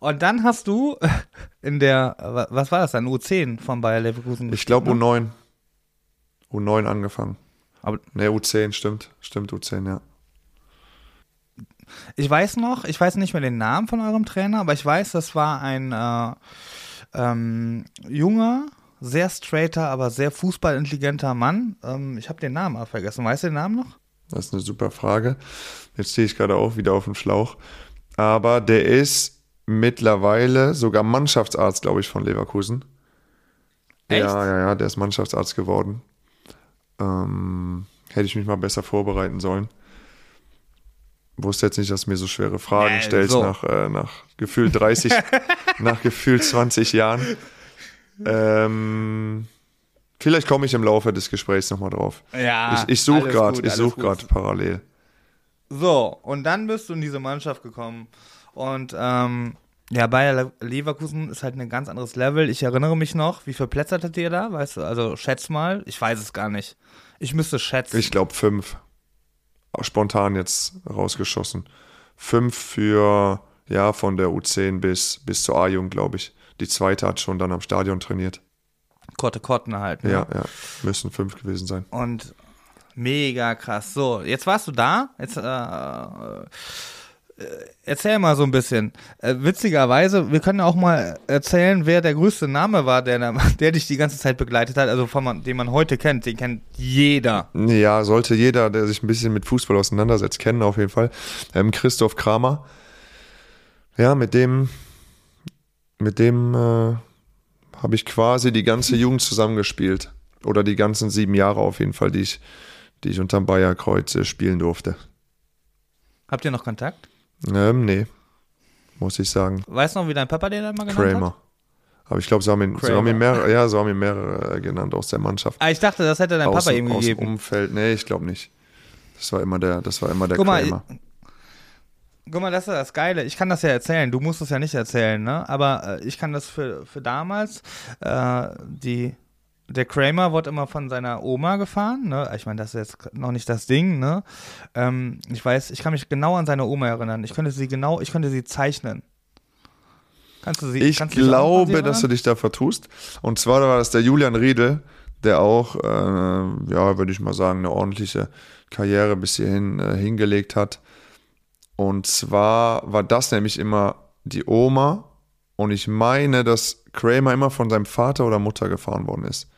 Und dann hast du in der, was war das dann, U10 von Bayer Leverkusen? Ich glaube ne? U9. U9 angefangen. Aber Ne, U10, stimmt. Stimmt, U10, ja. ich weiß noch, ich weiß nicht mehr den Namen von eurem Trainer, aber ich weiß, das war ein äh, ähm, junger, sehr straighter, aber sehr fußballintelligenter Mann. Ähm, ich habe den Namen aber vergessen. Weißt du den Namen noch? Das ist eine super Frage. Jetzt stehe ich gerade auch wieder auf dem Schlauch. Aber der ist mittlerweile sogar Mannschaftsarzt, glaube ich, von Leverkusen. Echt? Ja, ja, ja, der ist Mannschaftsarzt geworden. Ähm, hätte ich mich mal besser vorbereiten sollen. Wusste jetzt nicht, dass du mir so schwere Fragen Nee, stellst so. nach, äh, nach gefühlt 30, nach gefühlt 20 Jahren. Ähm, vielleicht komme ich im Laufe des Gesprächs nochmal drauf. Ja, ich ich suche gerade, ich suche gerade parallel. So, und dann bist du in diese Mannschaft gekommen. Und ähm, ja, Bayer Le- Leverkusen ist halt ein ganz anderes Level. Ich erinnere mich noch, wie viele Plätze hattet ihr da? Weißt du, also schätz mal. Ich weiß es gar nicht. Ich müsste schätzen. Ich glaube fünf. Spontan jetzt rausgeschossen. Fünf für, ja, von der U10 bis, bis zur A-Jugend, glaube ich. Die zweite hat schon dann am Stadion trainiert. Korte Kotten halt. Ne? Ja, ja. Müssen fünf gewesen sein. Und mega krass. So, jetzt warst du da. Jetzt äh, erzähl mal so ein bisschen. Äh, witzigerweise, wir können auch mal erzählen, wer der größte Name war, der, der dich die ganze Zeit begleitet hat. Also von den man heute kennt. Den kennt jeder. Ja, sollte jeder, der sich ein bisschen mit Fußball auseinandersetzt, kennen auf jeden Fall. Ähm, Christoph Kramer. Ja, mit dem, mit dem äh, habe ich quasi die ganze Jugend zusammengespielt. Oder die ganzen sieben Jahre auf jeden Fall, die ich, die ich unterm Bayerkreuz äh, spielen durfte. Habt ihr noch Kontakt? Ähm, nee, muss ich sagen. Weißt du noch, wie dein Papa den einmal genannt hat? Kramer. Aber ich glaube, so haben ihn, so haben ihn mehrere, ja, so haben ihn mehrere äh, genannt aus der Mannschaft. Ah, ich dachte, das hätte dein aus, Papa ihm aus dem gegeben. Umfeld. Nee, ich glaube nicht. Das war immer der, das war immer der Guck mal, Kramer. Guck mal, das ist das Geile. Ich kann das ja erzählen. Du musst es ja nicht erzählen, ne? Aber äh, ich kann das für, für damals. Äh, die, der Kramer wurde immer von seiner Oma gefahren, ne? Ich meine, das ist jetzt noch nicht das Ding, ne? Ähm, ich weiß, ich kann mich genau an seine Oma erinnern. Ich könnte sie genau, ich könnte sie zeichnen. Kannst du sie? Ich kannst du glaube, dass du dich da vertust. Und zwar war das der Julian Riedel, der auch, äh, ja, würde ich mal sagen, eine ordentliche Karriere bis hierhin äh, hingelegt hat. Und zwar war das nämlich immer die Oma. Und ich meine, dass Kramer immer von seinem Vater oder Mutter gefahren worden ist.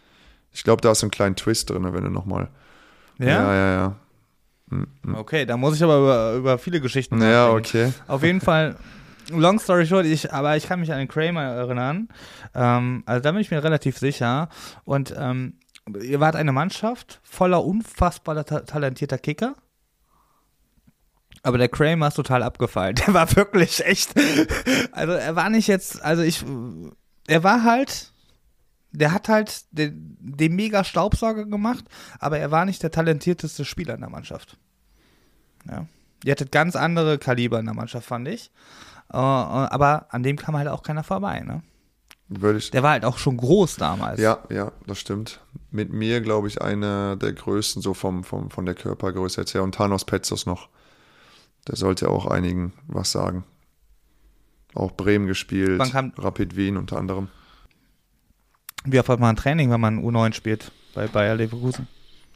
Ich glaube, da ist so ein kleiner Twist drin, wenn du nochmal. Ja? ja, ja. ja. Okay, da muss ich aber über, über viele Geschichten Ja, nachdenken. okay. Auf jeden Fall, long story short, ich, aber ich kann mich an den Kramer erinnern. Ähm, also da bin ich mir relativ sicher. Und ähm, ihr wart eine Mannschaft voller unfassbar ta talentierter Kicker. Aber der Kramer ist total abgefallen. Der war wirklich echt. Also er war nicht jetzt, also ich, er war halt, der hat halt den, den mega Staubsauger gemacht, aber er war nicht der talentierteste Spieler in der Mannschaft. Ja. Ihr hattet ganz andere Kaliber in der Mannschaft, fand ich. Äh, aber an dem kam halt auch keiner vorbei, ne? Würde ich, Der war halt auch schon groß damals. Ja, ja, das stimmt. Mit mir, glaube ich, einer der größten, so vom, vom, von der Körpergröße jetzt her. Und Thanos Petzos noch. Der sollte auch einigen was sagen. Auch Bremen gespielt, Rapid Wien unter anderem. Wie oft hat man ein Training, wenn man U9 spielt bei Bayer Leverkusen?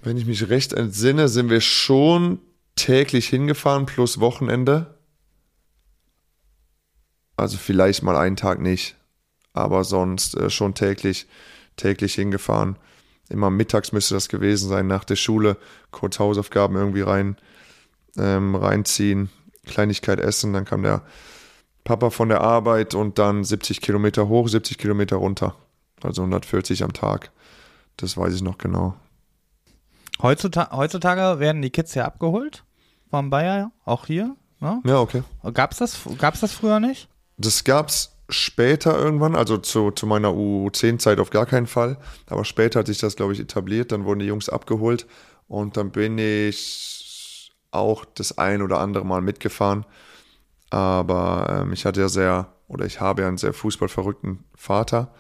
Wenn ich mich recht entsinne, sind wir schon täglich hingefahren plus Wochenende. Also vielleicht mal einen Tag nicht, aber sonst äh, schon täglich, täglich hingefahren. Immer mittags müsste das gewesen sein, nach der Schule, kurz Hausaufgaben irgendwie rein, ähm, reinziehen, Kleinigkeit essen, dann kam der Papa von der Arbeit und dann 70 Kilometer hoch, 70 Kilometer runter. Also 140 am Tag. Das weiß ich noch genau. Heutzutage, heutzutage werden die Kids ja abgeholt vom Bayer, auch hier. Ne? Ja, okay. Gab's das, gab's das früher nicht? Das gab's später irgendwann, also zu, zu meiner U10-Zeit auf gar keinen Fall. Aber später hat sich das, glaube ich, etabliert. Dann wurden die Jungs abgeholt und dann bin ich auch das ein oder andere Mal mitgefahren. Aber ähm, ich hatte ja sehr, oder ich habe ja einen sehr fußballverrückten Vater.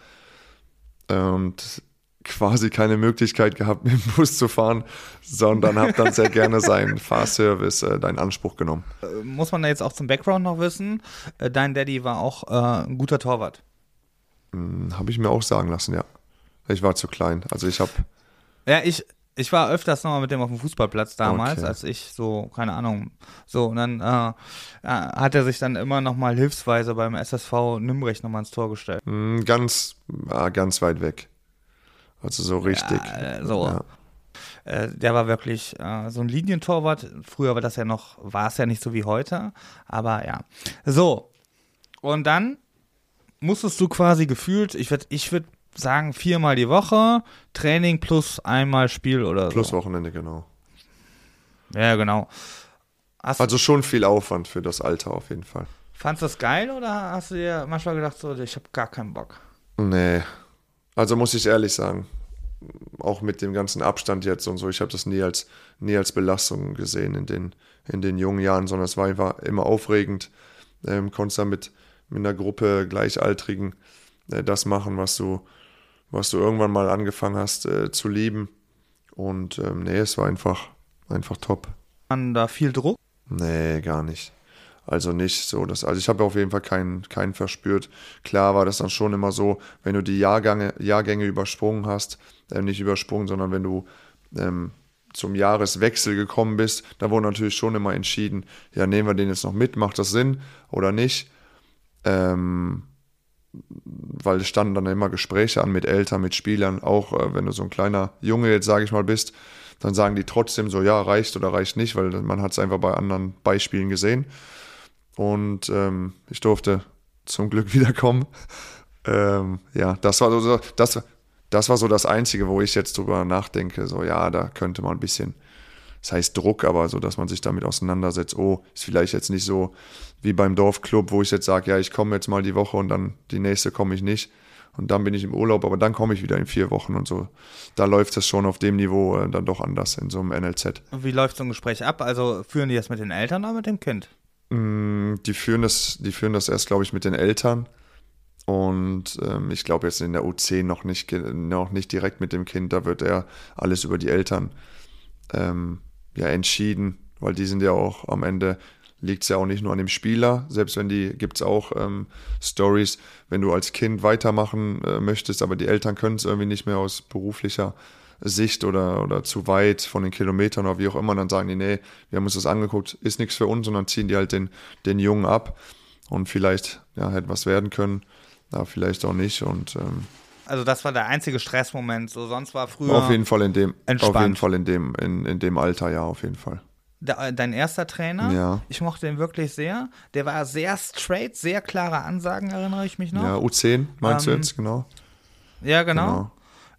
Und quasi keine Möglichkeit gehabt, mit dem Bus zu fahren, sondern habe dann sehr gerne seinen Fahrservice äh, in Anspruch genommen. Äh, muss man da jetzt auch zum Background noch wissen, äh, dein Daddy war auch äh, ein guter Torwart. Hm, habe ich mir auch sagen lassen, ja. Ich war zu klein. Also ich habe. Ja, ich, ich war öfters nochmal mit dem auf dem Fußballplatz damals, Okay. als ich so, keine Ahnung, so, und dann äh, äh, hat er sich dann immer nochmal hilfsweise beim SSV Nürnberg nochmal ins Tor gestellt. Hm, Ganz, ganz weit weg. Also so richtig. Ja, äh, so. Ja. Äh, der war wirklich äh, so ein Linientorwart. Früher war das ja noch, war es ja nicht so wie heute, aber ja. So. Und dann musstest du quasi gefühlt, ich würde ich würd sagen, viermal die Woche Training plus einmal Spiel oder Plus so. Wochenende, genau. Ja, genau. Hast, Also schon viel Aufwand für das Alter auf jeden Fall. Fandst du das geil oder hast du dir manchmal gedacht, so, ich habe gar keinen Bock? Nee. Also muss ich ehrlich sagen, auch mit dem ganzen Abstand jetzt und so, ich habe das nie als, nie als Belastung gesehen in den, in den jungen Jahren, sondern es war einfach immer aufregend. Ähm, konntest dann mit, mit einer Gruppe Gleichaltrigen äh, das machen, was du, was du irgendwann mal angefangen hast äh, zu lieben. Und ähm, nee, es war einfach, einfach top. Man da viel Druck? Nee, gar nicht. Also nicht so, dass, also ich habe auf jeden Fall keinen, keinen verspürt. Klar war das dann schon immer so, wenn du die Jahrgänge, Jahrgänge übersprungen hast, äh, nicht übersprungen, sondern wenn du ähm, zum Jahreswechsel gekommen bist, da wurde natürlich schon immer entschieden, ja, nehmen wir den jetzt noch mit, macht das Sinn oder nicht? Ähm, weil es standen dann immer Gespräche an mit Eltern, mit Spielern, auch äh, wenn du so ein kleiner Junge jetzt, sage ich mal, bist, dann sagen die trotzdem so, ja, reicht oder reicht nicht, weil man hat es einfach bei anderen Beispielen gesehen. Und ähm, ich durfte zum Glück wiederkommen. Ähm, ja, das war so, das, das war so das Einzige, wo ich jetzt drüber nachdenke. So, ja, da könnte man ein bisschen, das heißt Druck, aber so, dass man sich damit auseinandersetzt. Oh, ist vielleicht jetzt nicht so wie beim Dorfclub, wo ich jetzt sage, ja, ich komme jetzt mal die Woche und dann die nächste komme ich nicht. Und dann bin ich im Urlaub, aber dann komme ich wieder in vier Wochen und so. Da läuft es schon auf dem Niveau äh, dann doch anders in so einem NLZ. Wie läuft so ein Gespräch ab? Also führen die das mit den Eltern oder mit dem Kind? Mm, Die führen das, die führen das erst, glaube ich, mit den Eltern. Und ähm, ich glaube jetzt in der U10 noch nicht, noch nicht direkt mit dem Kind. Da wird er alles über die Eltern ähm, ja entschieden, weil die sind ja auch am Ende liegt es ja auch nicht nur an dem Spieler, selbst wenn die gibt es auch ähm, Stories, wenn du als Kind weitermachen äh, möchtest, aber die Eltern können es irgendwie nicht mehr aus beruflicher Sicht oder, oder zu weit von den Kilometern oder wie auch immer, dann sagen die, nee, wir haben uns das angeguckt, ist nichts für uns und dann ziehen die halt den, den Jungen ab. Und vielleicht ja, hätte was werden können, aber vielleicht auch nicht. Und ähm, Also das war der einzige Stressmoment. So sonst war früher auf jeden Fall in dem, Entspannt. auf jeden Fall in dem, in, in dem Alter, ja, auf jeden Fall. de, dein erster Trainer. Ja. Ich mochte ihn wirklich sehr. Der war sehr straight, sehr klare Ansagen, erinnere ich mich noch. Ja, U10 meinst du Ähm, jetzt, genau. Ja, genau.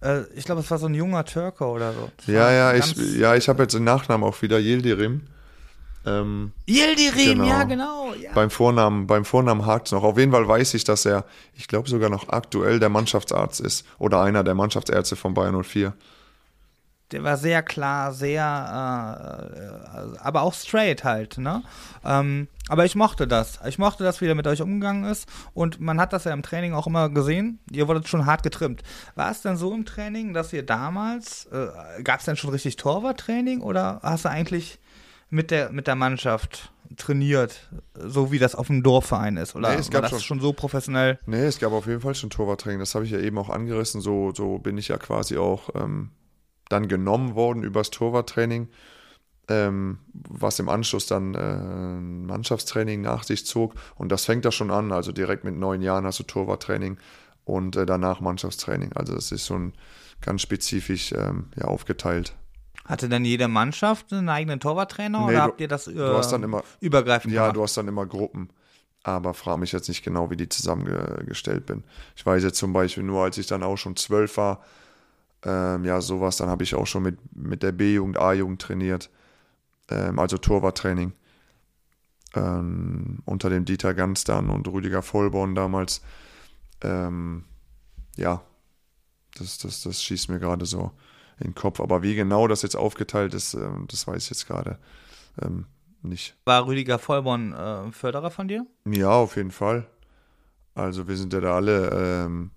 Äh, ich glaube, es war so ein junger Türke oder so. Das Ja, ja, ich, ja, ich habe jetzt den Nachnamen auch wieder, Yildirim. Ähm, Yildirim, Genau. ja, genau. Ja. beim Vornamen, beim Vornamen hakt noch. Auf jeden Fall weiß ich, dass er, ich glaube sogar noch aktuell der Mannschaftsarzt ist oder einer der Mannschaftsärzte von Bayern 04. Der war sehr klar, sehr, äh, äh, aber auch straight halt, ne? Ähm, aber ich mochte das. Ich mochte das, wie er mit euch umgegangen ist. Und man hat das ja im Training auch immer gesehen. Ihr wurdet schon hart getrimmt. War es denn so im Training, dass ihr damals, äh, gab es denn schon richtig Torwarttraining oder hast du eigentlich mit der, mit der Mannschaft trainiert, so wie das auf dem Dorfverein ist? Oder Nee, es war gab das schon- schon so professionell? Nee, es gab auf jeden Fall schon Torwarttraining. Das habe ich ja eben auch angerissen. So, so bin ich ja quasi auch ähm, dann genommen worden übers Torwarttraining, ähm, was im Anschluss dann äh, ein Mannschaftstraining nach sich zog. Und das fängt da schon an. Also direkt mit neun Jahren hast du Torwarttraining und äh, danach Mannschaftstraining. Also das ist schon ganz spezifisch ähm, ja, aufgeteilt. Hatte denn jede Mannschaft einen eigenen Torwarttrainer Nee, oder du- habt ihr das äh, Du hast dann immer, übergreifend Ja, gemacht? du hast dann immer Gruppen. Aber frage mich jetzt nicht genau, wie die zusammengestellt bin. Ich weiß jetzt zum Beispiel nur, als ich dann auch schon zwölf war, ähm, ja, sowas, dann habe ich auch schon mit, mit der B-Jugend, A-Jugend trainiert. Ähm, also Torwarttraining. Ähm, unter dem Dieter Ganz dann und Rüdiger Vollborn damals. Ähm, ja, das, das, das schießt mir gerade so in den Kopf. Aber wie genau das jetzt aufgeteilt ist, ähm, das weiß ich jetzt gerade ähm, nicht. War Rüdiger Vollborn äh, Förderer von dir? Ja, auf jeden Fall. Also wir sind ja da alle, ähm,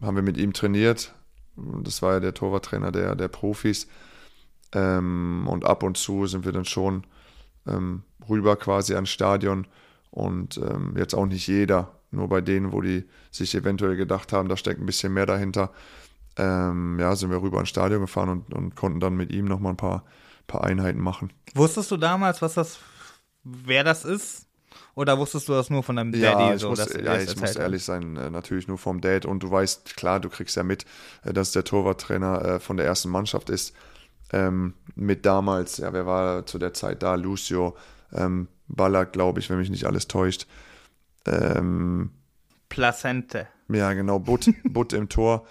haben wir mit ihm trainiert, Das war ja der Torwarttrainer der, der Profis. Ähm, und ab und zu sind wir dann schon ähm, rüber quasi ans Stadion. Und ähm, jetzt auch nicht jeder, nur bei denen, wo die sich eventuell gedacht haben, da steckt ein bisschen mehr dahinter. Ähm, ja, sind wir rüber ans Stadion gefahren und, und konnten dann mit ihm nochmal ein paar, paar Einheiten machen. Wusstest du damals, was das, wer das ist? Oder wusstest du das nur von deinem Ja, Daddy? ich so, muss, ja, ich muss ehrlich sein, äh, natürlich nur vom Dad. Und du weißt, klar, du kriegst ja mit, äh, dass der Torwarttrainer äh, von der ersten Mannschaft ist. Ähm, mit damals, ja, wer war zu der Zeit da? Lucio, ähm, Ballack, glaube ich, wenn mich nicht alles täuscht. Ähm, Plazente. ja, genau, Butt, Butt im Tor.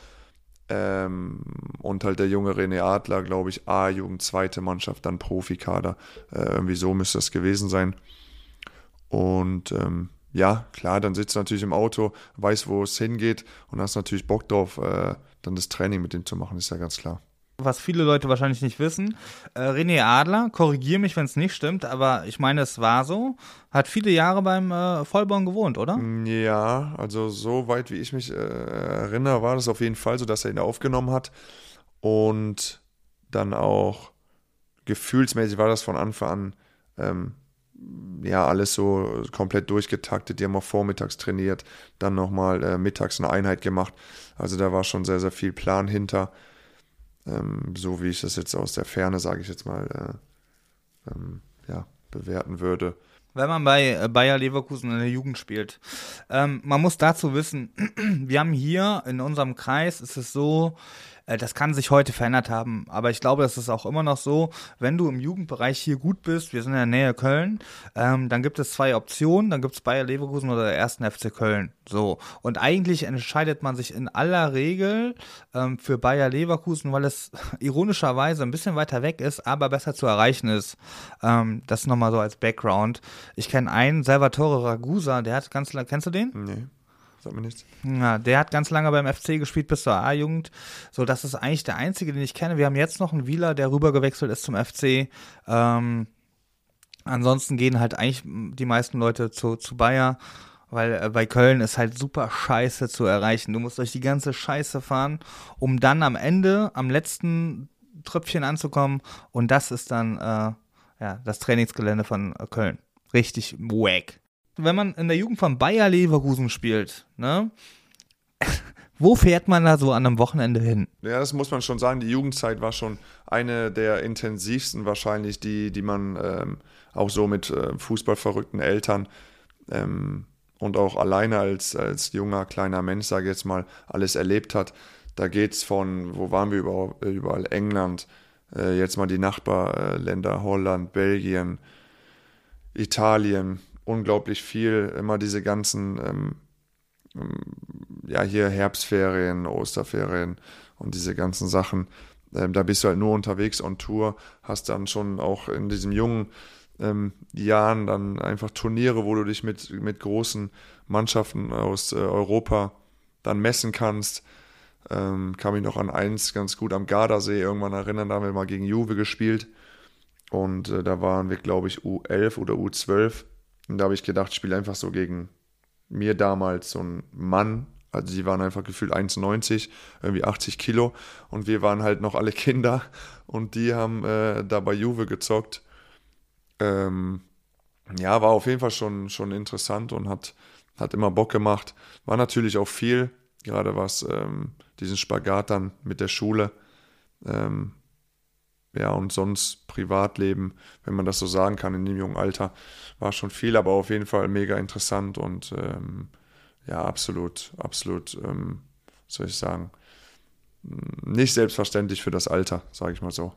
Ähm, und halt der junge René Adler, glaube ich, A-Jugend, zweite Mannschaft, dann Profikader. Äh, irgendwie so müsste das gewesen sein. Und ähm, ja, klar, dann sitzt du natürlich im Auto, weiß, wo es hingeht und hast natürlich Bock drauf, äh, dann das Training mit ihm zu machen, ist ja ganz klar. Was viele Leute wahrscheinlich nicht wissen, äh, René Adler, korrigiere mich, wenn es nicht stimmt, aber ich meine, es war so, hat viele Jahre beim äh, Vollborn gewohnt, oder? Ja, also so weit wie ich mich äh, erinnere, war das auf jeden Fall so, dass er ihn aufgenommen hat. Und dann auch gefühlsmäßig war das von Anfang an ähm, ja alles so komplett durchgetaktet. Die haben auch vormittags trainiert, dann nochmal äh, mittags eine Einheit gemacht. Also da war schon sehr, sehr viel Plan hinter. Ähm, so wie ich das jetzt aus der Ferne, sage ich jetzt mal, äh, ähm, ja, bewerten würde. Wenn man bei äh, Bayer Leverkusen in der Jugend spielt. Ähm, man muss dazu wissen, wir haben hier in unserem Kreis, ist es so, das kann sich heute verändert haben, aber ich glaube, das ist auch immer noch so, wenn du im Jugendbereich hier gut bist, wir sind in der Nähe Köln, ähm, dann gibt es zwei Optionen, dann gibt es Bayer Leverkusen oder der ersten FC Köln. So. Und eigentlich entscheidet man sich in aller Regel ähm, für Bayer Leverkusen, weil es ironischerweise ein bisschen weiter weg ist, aber besser zu erreichen ist. Ähm, das nochmal so als Background. Ich kenne einen, Salvatore Ragusa, der hat ganz lange, kennst du den? Nee, sagt mir nichts. Ja, der hat ganz lange beim FC gespielt bis zur A-Jugend. So, das ist eigentlich der einzige, den ich kenne. Wir haben jetzt noch einen Wieler, der rübergewechselt ist zum FC. Ähm, ansonsten gehen halt eigentlich die meisten Leute zu, zu Bayer, weil äh, bei Köln ist halt super scheiße zu erreichen. Du musst durch die ganze Scheiße fahren, um dann am Ende, am letzten Tröpfchen anzukommen. Und das ist dann äh, ja, das Trainingsgelände von äh, Köln. Richtig wack. Wenn man in der Jugend von Bayer Leverkusen spielt, ne? Wo fährt man da so an einem Wochenende hin? Ja, das muss man schon sagen. Die Jugendzeit war schon eine der intensivsten wahrscheinlich, die, die man ähm, auch so mit äh, fußballverrückten Eltern ähm, und auch alleine als, als junger, kleiner Mensch, sage ich jetzt mal, alles erlebt hat. Da geht es von, wo waren wir überall, überall England, äh, jetzt mal die Nachbarländer, Holland, Belgien, Italien, unglaublich viel, immer diese ganzen ähm, ja, hier Herbstferien, Osterferien und diese ganzen Sachen. Ähm, da bist du halt nur unterwegs on Tour, hast dann schon auch in diesen jungen ähm, Jahren dann einfach Turniere, wo du dich mit, mit großen Mannschaften aus äh, Europa dann messen kannst. Ähm, kann mich noch an eins ganz gut am Gardasee irgendwann erinnern, da haben wir mal gegen Juve gespielt. Und äh, da waren wir, glaube ich, U11 oder U12. Und da habe ich gedacht, ich spiele einfach so gegen mir damals so ein Mann, also die waren einfach gefühlt 1,90, irgendwie 80 Kilo und wir waren halt noch alle Kinder und die haben äh, da bei Juve gezockt. Ähm, ja, war auf jeden Fall schon, schon interessant und hat, hat immer Bock gemacht. War natürlich auch viel, gerade was ähm, diesen Spagat dann mit der Schule. Ähm, ja, und sonst Privatleben, wenn man das so sagen kann, in dem jungen Alter, war schon viel, aber auf jeden Fall mega interessant und ähm, ja, absolut, absolut, ähm, soll ich sagen, nicht selbstverständlich für das Alter, sage ich mal so.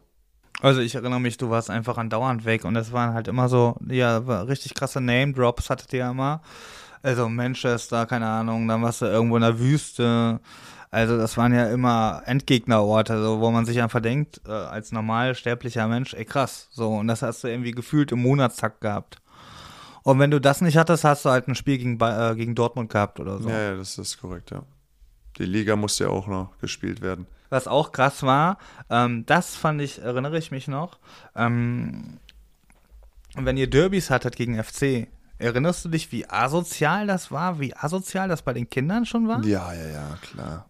Also ich erinnere mich, du warst einfach andauernd weg und es waren halt immer so, ja, richtig krasse Name-Drops hattet ihr immer. Also Manchester, keine Ahnung, dann warst du irgendwo in der Wüste. Also das waren ja immer Endgegnerorte, so, wo man sich einfach denkt, äh, als normal sterblicher Mensch, ey krass, so und das hast du irgendwie gefühlt im Monatstakt gehabt. Und wenn du das nicht hattest, hast du halt ein Spiel gegen, äh, gegen Dortmund gehabt oder so. Ja, ja, das ist korrekt, ja. Die Liga musste ja auch noch gespielt werden. Was auch krass war, ähm, das fand ich, erinnere ich mich noch, ähm, wenn ihr Derbys hattet gegen FC, erinnerst du dich, wie asozial das war, wie asozial das bei den Kindern schon war? Ja, ja, ja, klar.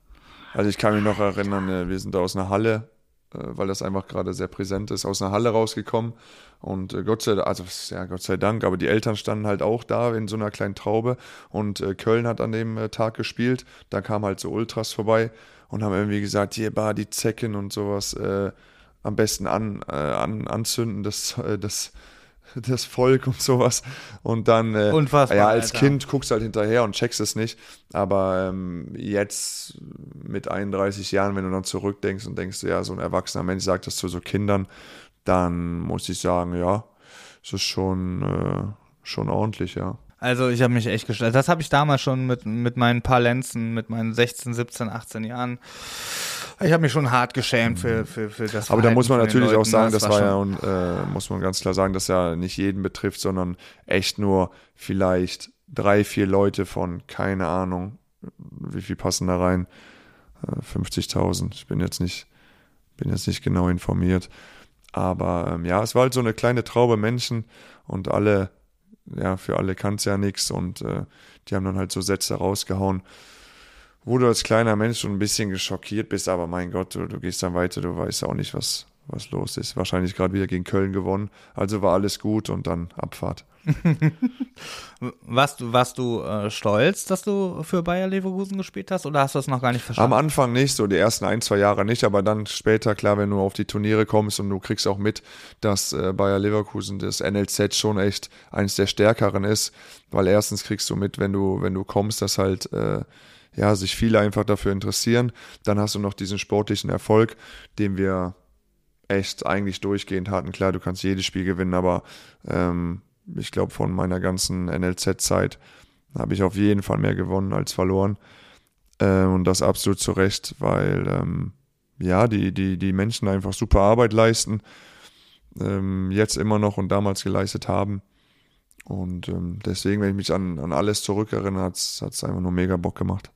Also ich kann mich noch erinnern, äh, wir sind da aus einer Halle, äh, weil das einfach gerade sehr präsent ist, aus einer Halle rausgekommen. Und äh, Gott sei Dank, also ja, Gott sei Dank, aber die Eltern standen halt auch da in so einer kleinen Traube und Köln hat an dem Tag gespielt. Da kamen halt so Ultras vorbei und haben irgendwie gesagt, hier, bar die Zecken und sowas äh, am besten an, äh, an, anzünden, das, äh, das das Volk und sowas. Und dann, äh, Unfassbar, ja, als Alter. Kind guckst du halt hinterher und checkst es nicht. Aber ähm, jetzt mit 31 Jahren, wenn du dann zurückdenkst und denkst, ja, so ein erwachsener Mensch sagt das zu so Kindern, dann muss ich sagen, ja, es ist schon, äh, schon ordentlich, ja. Also ich habe mich echt gestellt. Das habe ich damals schon mit, mit meinen paar Lenzen, mit meinen 16, 17, 18 Jahren ich habe mich schon hart geschämt für, für, für das. Aber da muss man natürlich auch sagen, das, das war, ja, und, äh, muss man ganz klar sagen, dass ja nicht jeden betrifft, sondern echt nur vielleicht drei, vier Leute von, keine Ahnung, wie viel passen da rein? 50.000. Äh, ich bin jetzt nicht, bin jetzt nicht genau informiert. Aber ähm, ja, es war halt so eine kleine Traube Menschen und alle, ja, für alle kann es ja nichts und äh, die haben dann halt so Sätze rausgehauen wo du als kleiner Mensch schon ein bisschen geschockiert bist, aber mein Gott, du, du gehst dann weiter, du weißt auch nicht, was, was los ist. Wahrscheinlich gerade wieder gegen Köln gewonnen, also war alles gut und dann Abfahrt. warst du, warst du äh, stolz, dass du für Bayer Leverkusen gespielt hast oder hast du das noch gar nicht verstanden? Am Anfang nicht, so die ersten ein, zwei Jahre nicht, aber dann später, klar, wenn du auf die Turniere kommst und du kriegst auch mit, dass äh, Bayer Leverkusen das NLZ schon echt eins der stärkeren ist, weil erstens kriegst du mit, wenn du, wenn du kommst, dass halt äh, ja, sich viele einfach dafür interessieren. Dann hast du noch diesen sportlichen Erfolg, den wir echt eigentlich durchgehend hatten. Klar, du kannst jedes Spiel gewinnen, aber ähm, ich glaube, von meiner ganzen NLZ-Zeit habe ich auf jeden Fall mehr gewonnen als verloren. Äh, und das absolut zu Recht, weil ähm, ja, die, die, die Menschen einfach super Arbeit leisten, ähm, jetzt immer noch und damals geleistet haben. Und ähm, deswegen, wenn ich mich an, an alles zurückerinnere, hat es einfach nur mega Bock gemacht.